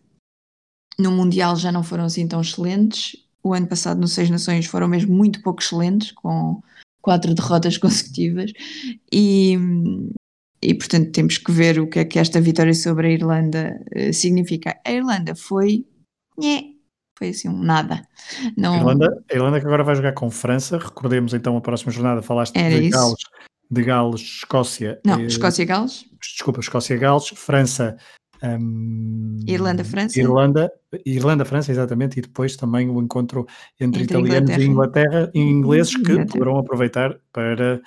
no Mundial já não foram assim tão excelentes. O ano passado, no Seis Nações, foram mesmo muito pouco excelentes, com quatro <laughs> derrotas consecutivas. E, e portanto, temos que ver o que é que esta vitória sobre a Irlanda uh, significa. A Irlanda foi. Nhé, foi assim um nada. Não... A, Irlanda, a Irlanda que agora vai jogar com França. Recordemos então a próxima jornada, falaste Era de Gales, de Gales, Escócia. Não, eh, Escócia-Gales. Desculpa, Escócia-Gales, França, um, Irlanda-França. Irlanda, Irlanda-França, exatamente, e depois também o encontro entre, entre italianos Inglaterra. e Inglaterra e ingleses que Inglaterra. poderão aproveitar para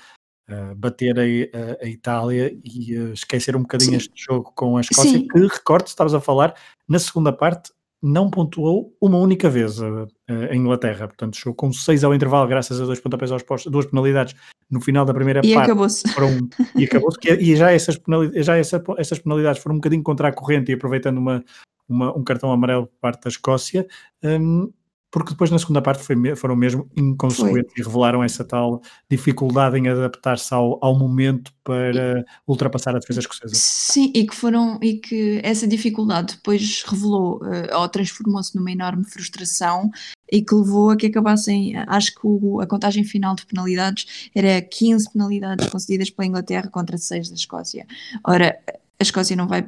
uh, bater a, a, a, Itália e uh, esquecer um bocadinho Sim. este jogo com a Escócia, Sim. que, recorde, estavas a falar, na segunda parte não pontuou uma única vez a, a Inglaterra, portanto chegou com seis ao intervalo graças a dois pontapés aos postos, duas penalidades no final da primeira e parte. Acabou-se. Foram, e acabou-se. E já, essas penalidades, já essa, essas penalidades foram um bocadinho contra a corrente e aproveitando uma, uma, um cartão amarelo por parte da Escócia, um, porque depois na segunda parte foi, foram mesmo inconsequentes foi. e revelaram essa tal dificuldade em adaptar-se ao, ao momento para ultrapassar a defesa escocesa. Sim, e que foram e que essa dificuldade depois revelou uh, ou transformou-se numa enorme frustração e que levou a que acabassem, acho que o, a contagem final de penalidades era 15 penalidades concedidas pela Inglaterra contra 6 da Escócia. Ora, a Escócia não vai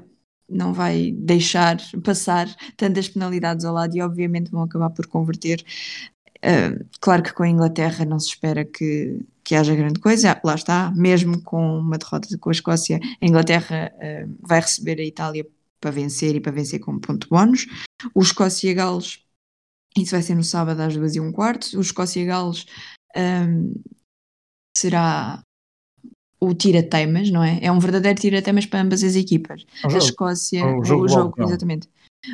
não vai deixar passar tantas penalidades ao lado e obviamente vão acabar por converter. Uh, claro que com a Inglaterra não se espera que, que haja grande coisa, lá está, mesmo com uma derrota com a Escócia, a Inglaterra uh, vai receber a Itália para vencer e para vencer com ponto bónus. O Escócia-Gales, isso vai ser no sábado às duas e um quarto. O Escócia-Gales um, será o tira-teimas, não é? É um verdadeiro tira-teimas para ambas as equipas. O a Escócia, o jogo, o jogo exatamente.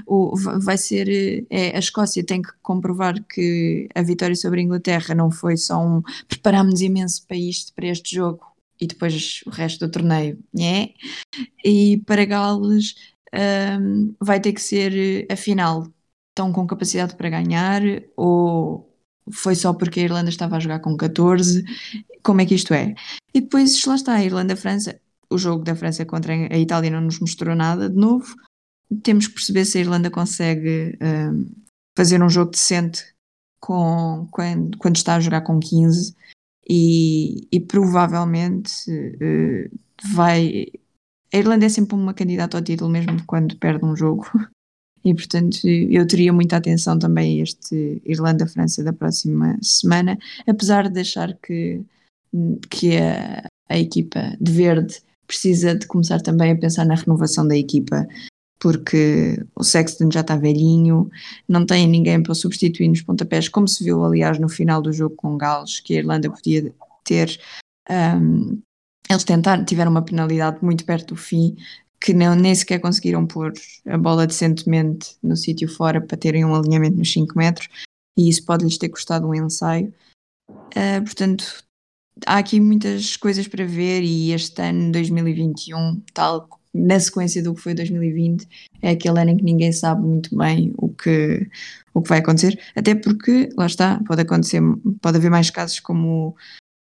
O, vai ser, é, a Escócia tem que comprovar que a vitória sobre a Inglaterra não foi só um preparámos imenso para isto, para este jogo e depois o resto do torneio, é? E para Gales um, vai ter que ser a final. Estão com capacidade para ganhar ou foi só porque a Irlanda estava a jogar com 14? Como é que isto é? E depois, lá está, a Irlanda-França, o jogo da França contra a Itália não nos mostrou nada de novo. Temos que perceber se a Irlanda consegue um, fazer um jogo decente com, quando, quando está a jogar com 15 e, e provavelmente uh, vai. A Irlanda é sempre uma candidata ao título, mesmo quando perde um jogo. <laughs> E, portanto, eu teria muita atenção também a este Irlanda-França da próxima semana, apesar de achar que que a, a equipa de verde precisa de começar também a pensar na renovação da equipa, porque o Sexton já está velhinho, não tem ninguém para substituir nos pontapés, como se viu, aliás, no final do jogo com Gales, que a Irlanda podia ter. Um, eles tentaram, tiveram uma penalidade muito perto do fim, que não, nem sequer conseguiram pôr a bola decentemente no sítio fora para terem um alinhamento nos 5 metros, e isso pode-lhes ter custado um ensaio. Uh, portanto, há aqui muitas coisas para ver e este ano 2021, tal na sequência do que foi 2020, é aquele ano em que ninguém sabe muito bem o que, o que vai acontecer, até porque, lá está, pode acontecer, pode haver mais casos como,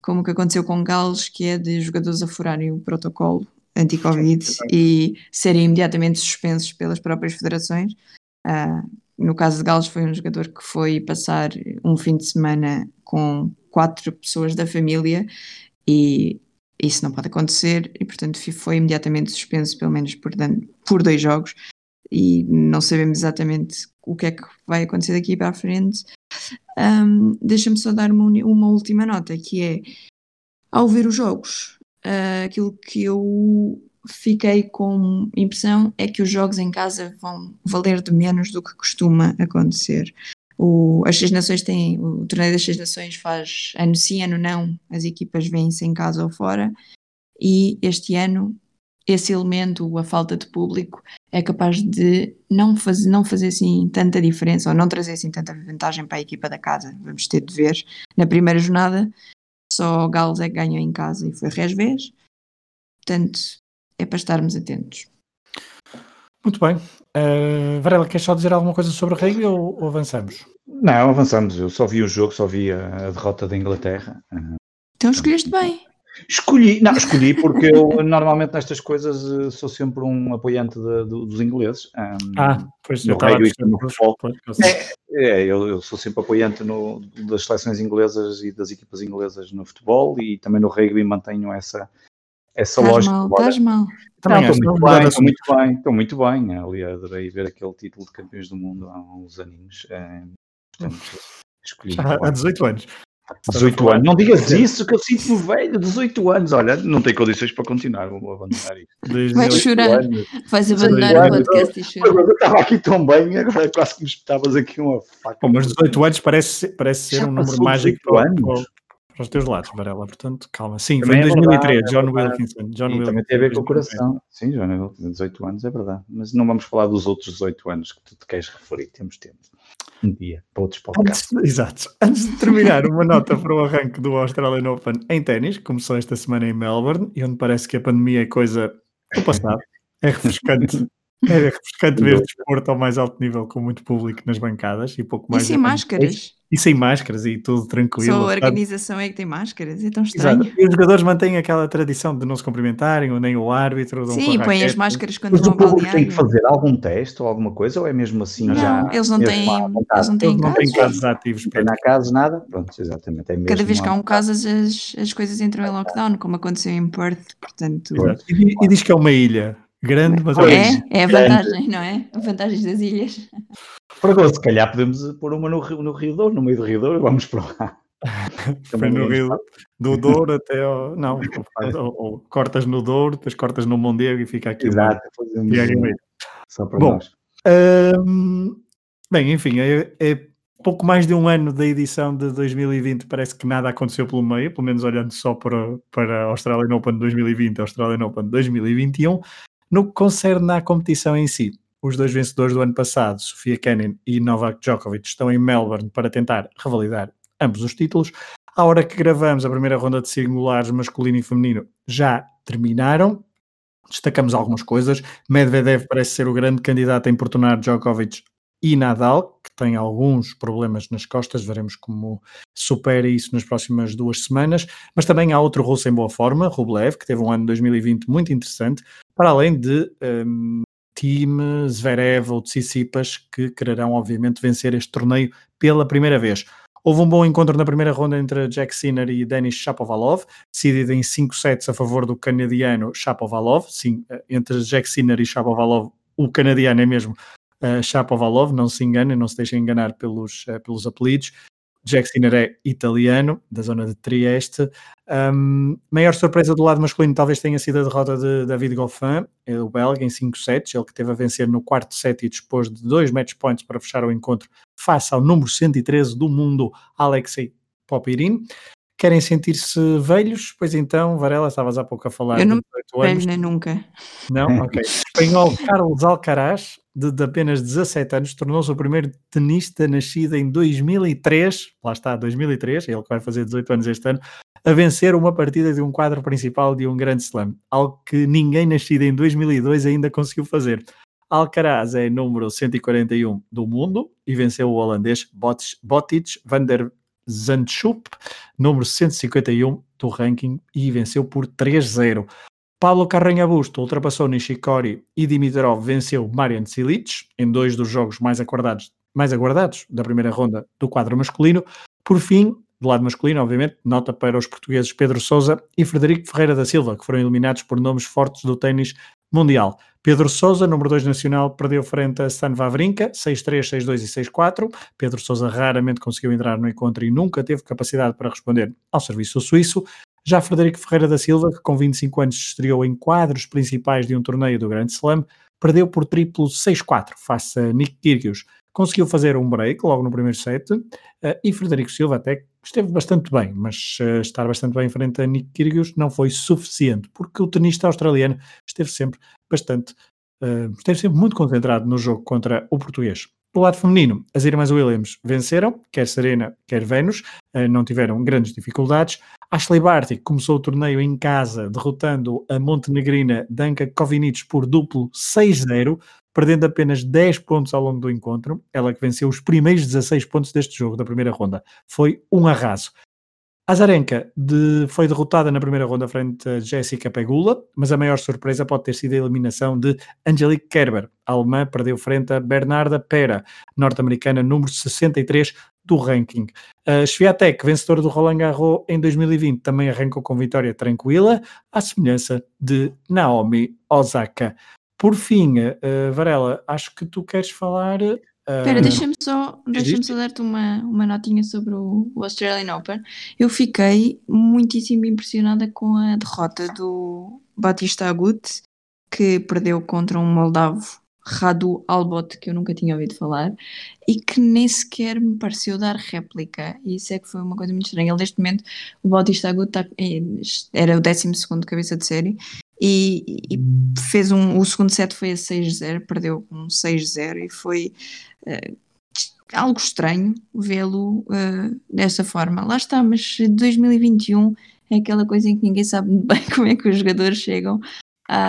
como o que aconteceu com Gales, que é de jogadores a furarem o protocolo anti-Covid e serem imediatamente suspensos pelas próprias federações. Uh, no caso de Gales foi um jogador que foi passar um fim de semana com quatro pessoas da família e isso não pode acontecer e portanto foi imediatamente suspenso pelo menos por, por dois jogos e não sabemos exatamente o que é que vai acontecer daqui para a frente. Um, Deixa-me só dar uma, uma, última nota que é ao ver os jogos, uh, aquilo que eu fiquei com impressão é que os jogos em casa vão valer de menos do que costuma acontecer. O, as Seis Nações têm, o torneio das Seis Nações faz ano sim, ano não, as equipas vêm-se em casa ou fora, e este ano esse elemento, a falta de público, é capaz de não, faz, não fazer assim tanta diferença, ou não trazer assim tanta vantagem para a equipa da casa. Vamos ter de ver. Na primeira jornada, só o Gales é que ganhou em casa e foi Resvés. Portanto, é para estarmos atentos. Muito bem. Uh, Varela, queres só dizer alguma coisa sobre o rugby ou, ou, avançamos? Não, avançamos. Eu só vi o jogo, só vi a, a derrota da Inglaterra. Então escolheste bem. Escolhi, não, escolhi porque eu <laughs> normalmente nestas coisas eh, sou sempre um apoiante de, de, dos ingleses. Um, ah, pois eu estava no futebol. É, é eu, eu, sou sempre apoiante no, das seleções inglesas e das equipas inglesas no futebol e também no rugby mantenho essa, essa tás lógica. Mal, estás mal. Também estou muito, bem, estou muito bem, estou muito bem. Ali adorei ver aquele título de campeões do mundo há uns aninhos. É, portanto, escolhi. há 18 anos. 18 anos, não digas isso que eu sinto-me velho, 18 anos, olha, não tem condições para continuar, vou abandonar isto. Vais chorar, anos. vais abandonar o podcast e chorar. Eu estava aqui tão bem, agora quase que me espetavas aqui uma faca. Pô, mas 18 anos parece, parece ser um número mágico para, para, para os teus lados, Varela, portanto, calma. Sim, também foi em 2003, é verdade, John é Wilkinson. John Wilkinson. Também tem a ver com o coração. Sim, John Wilkinson, 18 anos, é verdade. Mas não vamos falar dos outros 18 anos que tu te queres referir, temos tempo. Um dia, para outros podcasts. Antes, exato. Antes de terminar, uma nota para o arranque do Australian Open em ténis, que começou esta semana em Melbourne, e onde parece que a pandemia é coisa do passado. É refrescante <laughs> É refrescante ver desporto ao mais alto nível com muito público nas bancadas e pouco mais. E sem máscaras. E sem máscaras e tudo tranquilo. Só a organização é que tem máscaras, é tão estranho. Exato. E os jogadores mantêm aquela tradição de não se cumprimentarem, nem o árbitro. Sim, põem as máscaras quando Mas vão o público tem que fazer algum teste ou alguma coisa ou é mesmo assim não, já? Eles não têm, eles não têm, eles não têm casos ativos. Não há casos, nada? Pronto, exatamente. É Cada vez que há um caso as, as coisas entram em lockdown, como aconteceu em Perth, portanto... E, e diz que é uma ilha grande, mas é, é a vantagem, não é? A vantagem das ilhas. Para se calhar podemos pôr uma no, no Rio Douro, no meio do Rio Douro, vamos para lá. <laughs> Foi no Rio do Douro até ao. Não, ou, ou, cortas no Douro, depois cortas no Mondego e fica aqui. Exato, fazemos só para Bom, nós. Hum, bem, enfim, é, é, pouco mais de um ano da edição de 2020, parece que nada aconteceu pelo meio, pelo menos olhando só para, para a Australian Open 2020 e Australian Open 2021. No que concerne à competição em si, os dois vencedores do ano passado, Sofia Kenin e Novak Djokovic, estão em Melbourne para tentar revalidar ambos os títulos. À hora que gravamos a primeira ronda de singulares masculino e feminino já terminaram. Destacamos algumas coisas. Medvedev parece ser o grande candidato a importunar Djokovic e Nadal, tem alguns problemas nas costas, veremos como supera isso nas próximas duas semanas, mas também há outro russo em boa forma, Rublev, que teve um ano 2020 muito interessante, para além de um, Tim, Zverev ou Tsitsipas, que quererão obviamente vencer este torneio pela primeira vez. Houve um bom encontro na primeira ronda entre Jack Sinner e Denis Shapovalov, decidido em 5 sets a favor do canadiano Shapovalov. Sim, eh, entre Jack Sinner e Shapovalov, o canadiano é mesmo uh, Shapovalov, não se enganem, não se deixem enganar pelos, uh, pelos apelidos. Jack Sinner é italiano, da zona de Trieste. Um, maior surpresa do lado masculino talvez tenha sido a derrota de David Goffin, é o belga, em 5 sets, ele que teve a vencer no quarto set e dispôs de dois match points para fechar o encontro face ao número 113 do mundo, Alexei Popirin. Querem sentir-se velhos? Pois então, Varela, estavas há pouco a falar Eu não de anos. nem nunca. Não? <laughs> Ok. O espanhol Carlos Alcaraz, de, de apenas 17 anos, tornou-se o primeiro tenista nascido em 2003, lá está, 2003, ele que vai fazer 18 anos este ano, a vencer uma partida de um quadro principal de um grande slam, algo que ninguém nascido em 2002 ainda conseguiu fazer. Alcaraz é número 141 do mundo e venceu o holandês Botic van der Zandschulp, número 151 do ranking e venceu por 3-0. Pablo Carreño Busto ultrapassou Nishikori e Dimitrov venceu Marian Cilic em dois dos jogos mais aguardados, mais aguardados da primeira ronda do quadro masculino. Por fim, do lado masculino, obviamente, nota para os portugueses Pedro Sousa e Frederico Ferreira da Silva, que foram eliminados por nomes fortes do ténis mundial. Pedro Sousa, número 2 nacional, perdeu frente a Stan Wawrinka, 6-3, 6-2 e 6-4. Pedro Sousa raramente conseguiu entrar no encontro e nunca teve capacidade para responder ao serviço suíço. Já Frederico Ferreira da Silva, que com 25 anos se estreou em quadros principais de um torneio do Grande Slam, perdeu por triplo 6-4 face a Nick Kyrgios. Conseguiu fazer um break logo no primeiro set uh, e Frederico Silva até esteve bastante bem, mas uh, estar bastante bem frente a Nick Kyrgios não foi suficiente, porque o tenista australiano esteve sempre bastante, uh, esteve sempre muito concentrado no jogo contra o português. Do lado feminino, as irmãs Williams venceram, quer Serena, quer Venus, uh, não tiveram grandes dificuldades. Ashley Barty começou o torneio em casa, derrotando a montenegrina Danka Kovinic por duplo 6-0, perdendo apenas 10 pontos ao longo do encontro. Ela que venceu os primeiros 16 pontos deste jogo, da primeira ronda. Foi um arraso. Azarenka de, foi derrotada na primeira ronda frente a Jessica Pegula, mas a maior surpresa pode ter sido a eliminação de Angelique Kerber. A alemã perdeu frente a Bernarda Pera, norte-americana número 63 do ranking. A Sviatek, vencedora do Roland Garros em 2020, também arrancou com vitória tranquila, à semelhança de Naomi Osaka. Por fim, uh, Varela, acho que tu queres falar Espera, uh, deixa-me só, deixa só dar-te uma, uma notinha sobre o, o, Australian Open. Eu fiquei muitíssimo impressionada com a derrota do Batista Agut, que perdeu contra um moldavo, Radu Albot, que eu nunca tinha ouvido falar, e que nem sequer me pareceu dar réplica. E isso é que foi uma coisa muito estranha. Ele, neste momento, o Batista Agut tá, é, era o 12 cabeça de série e, e, fez um. O segundo set foi a 6-0, perdeu um 6-0 e foi uh, algo estranho vê-lo uh, dessa forma. Lá está, mas 2021 é aquela coisa em que ninguém sabe <laughs> bem como é que os jogadores chegam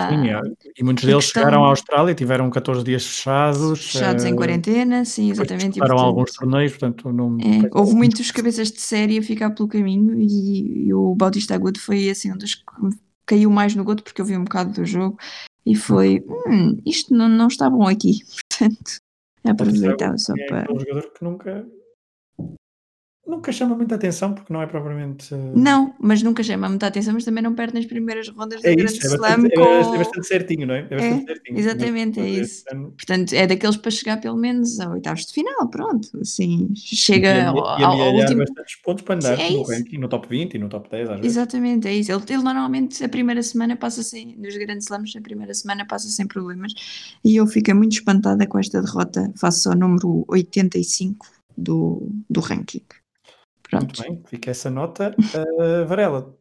sim, é. e muitos deles questão... chegaram à Austrália, tiveram 14 dias fechados. Fechados uh, em quarentena, sim, exatamente. Fizeram alguns torneios, portanto não. É, houve muitos cabeças de série a ficar pelo caminho e, e o Bautista Agudo foi assim um dos que caiu mais no goto porque eu vi um bocado do jogo e foi hum, isto não, não está bom aqui, <laughs> portanto só é para. um jogador que nunca Nunca chama muita atenção porque não é propriamente. Não, mas nunca chama muita atenção, mas também não perde nas primeiras rondas é do Grande é Slam. É, com... é bastante certinho, não é? É bastante é, certinho. Exatamente, é isso. Ano... Portanto, é daqueles para chegar pelo menos a oitavos de final, pronto. Assim, chega e, ao, e ao último. bastantes pontos para andar é no ranking, no top 20 e no top 10, às vezes. Exatamente, é isso. Ele, ele normalmente a primeira semana passa sem, nos Grandes Slams, a primeira semana passa sem problemas. E eu fico muito espantada com esta derrota face ao número 85 do, do ranking. Pronto. Muito bem, fica essa nota. Uh, Varela.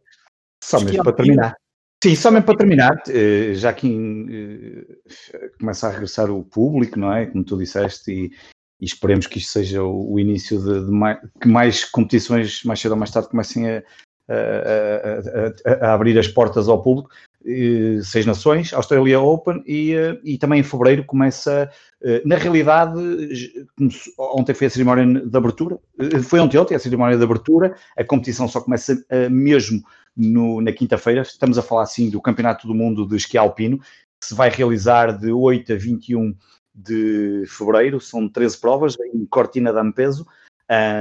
Só mesmo para terminar. Sim, só mesmo para terminar, eh, já que eh, começa a regressar o público, não é? Como tu disseste, e, e esperemos que isto seja o, início de, de mais, que mais competições, mais cedo ou mais tarde, comecem a, a, a, a abrir as portas ao público. Seis Nações, Australia Open e, e também em fevereiro começa eh, na realidade, ontem foi a cerimónia de abertura, eh, foi ontem, ontem a cerimónia de abertura, a competição só começa eh, mesmo no, na quinta-feira, estamos a falar assim do Campeonato do Mundo de Esqui Alpino, que se vai realizar de 8 a 21 de fevereiro, são 13 provas em Cortina d'Ampezzo,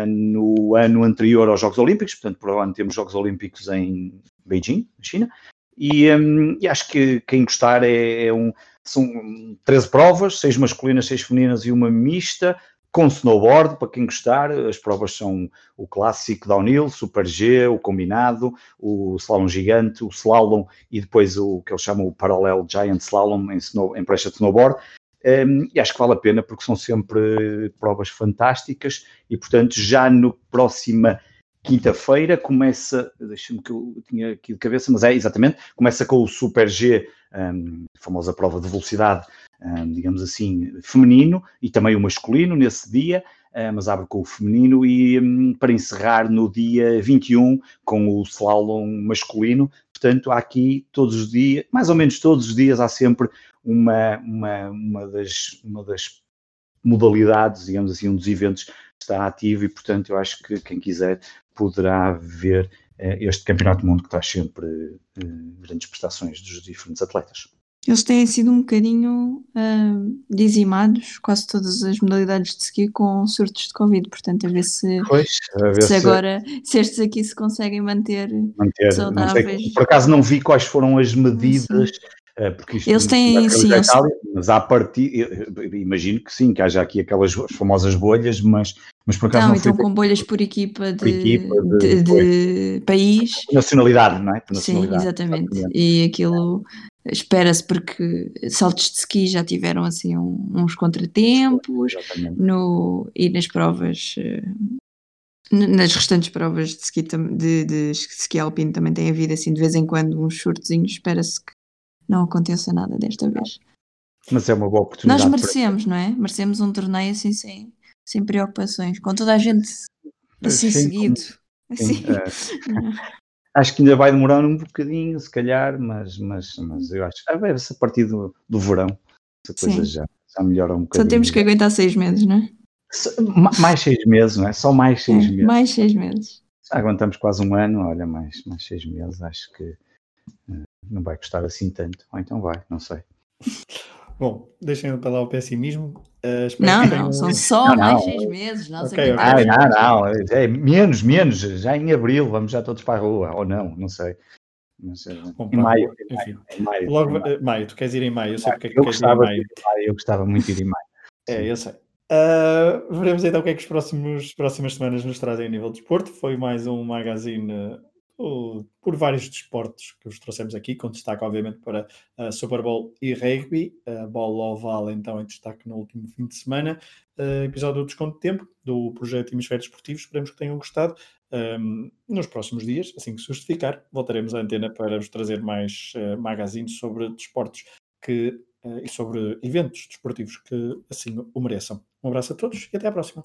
no ano anterior aos Jogos Olímpicos, portanto, por ano temos Jogos Olímpicos em Beijing, China, e, um, e acho que quem gostar é, é um são 13 provas, 6 masculinas, 6 femininas e uma mista, com snowboard, para quem gostar. As provas são o clássico downhill, Super G, o combinado, o slalom gigante, o slalom e depois o que eles chamam o parallel giant slalom em, snow, em prancha de snowboard. Um, e acho que vale a pena porque são sempre provas fantásticas e, portanto, já no próxima quinta-feira começa, deixa-me que eu tinha aqui de cabeça, mas é exatamente, começa com o Super G um, famosa prova de velocidade, um, digamos assim, feminino e também o masculino nesse dia, uh, mas abre com o feminino e um, para encerrar no dia 21 com o slalom masculino. Portanto, há aqui todos os dias, mais ou menos todos os dias, há sempre uma, uma, uma, das, uma das modalidades, digamos assim, um dos eventos está ativo e, portanto, eu acho que quem quiser poderá ver eh, este Campeonato do Mundo que traz sempre eh, grandes prestações dos diferentes atletas. Eles têm sido um bocadinho uh, dizimados, quase todas as modalidades de ski, com surtos de Covid. Portanto, a ver se, pois, a ver se, se agora, se estes aqui se conseguem manter, manter saudáveis. Sei, por acaso não vi quais foram as medidas porque isto eles têm sim, eles... Itália, mas a partir imagino que sim, que haja aqui aquelas famosas bolhas, mas, mas por acaso não, não então com bolhas por equipa de, por equipa de, de, de país nacionalidade, não é? Nacionalidade, sim, exatamente. exatamente. E aquilo espera-se porque saltos de ski já tiveram assim uns contratempos no, e nas provas eh, nas restantes provas de ski, de, de ski alpino também tem havido assim de vez em quando uns shortzinhos, espera-se que não aconteça nada desta vez. Mas é uma boa oportunidade. Nós merecemos, não é? Merecemos um torneio assim sem, sem preocupações, com toda a gente assim sim, seguido. Assim. É. <laughs> acho que ainda vai demorar um bocadinho, se calhar, mas, mas, mas eu acho ah, vai ser a partir do, do verão, essa coisa já, já melhora um bocadinho. Só temos que aguentar seis meses, não é? Mais seis meses, não é? Só mais seis é, meses. Mais seis meses. Já aguentamos quase um ano, olha, mais, mais seis meses, acho que não vai custar assim tanto. Ou então vai, não sei. <laughs> Bom, deixem para lá o pessimismo. Uh, não, não, são só não, mais não. seis meses. Não, okay, okay. Ah, não, não, é menos, menos, já em abril vamos já todos para a rua, ou não, não sei. Mas, eh, Bom, em, maio, em, maio, em maio. Logo, em maio. maio. tu queres ir em maio, eu sei porque é que eu queres ir em maio. Eu gostava muito de ir em maio. é, eu sei. Uh, veremos então o que é que as próximas semanas nos trazem a nível de esporte. Foi mais um magazine por vários desportos que vos trouxemos aqui, com destaque, obviamente, para uh, Super Bowl e rugby. A bola oval, então, em destaque no último fim de semana. Uh, episódio do Desconto de Tempo, do projeto Hemisfério Esportivo. Esperemos que tenham gostado. Um, nos próximos dias, assim que se justificar, voltaremos à antena para vos trazer mais uh, sobre desportos que, e sobre eventos desportivos que assim o mereçam. Um abraço a todos e até à próxima.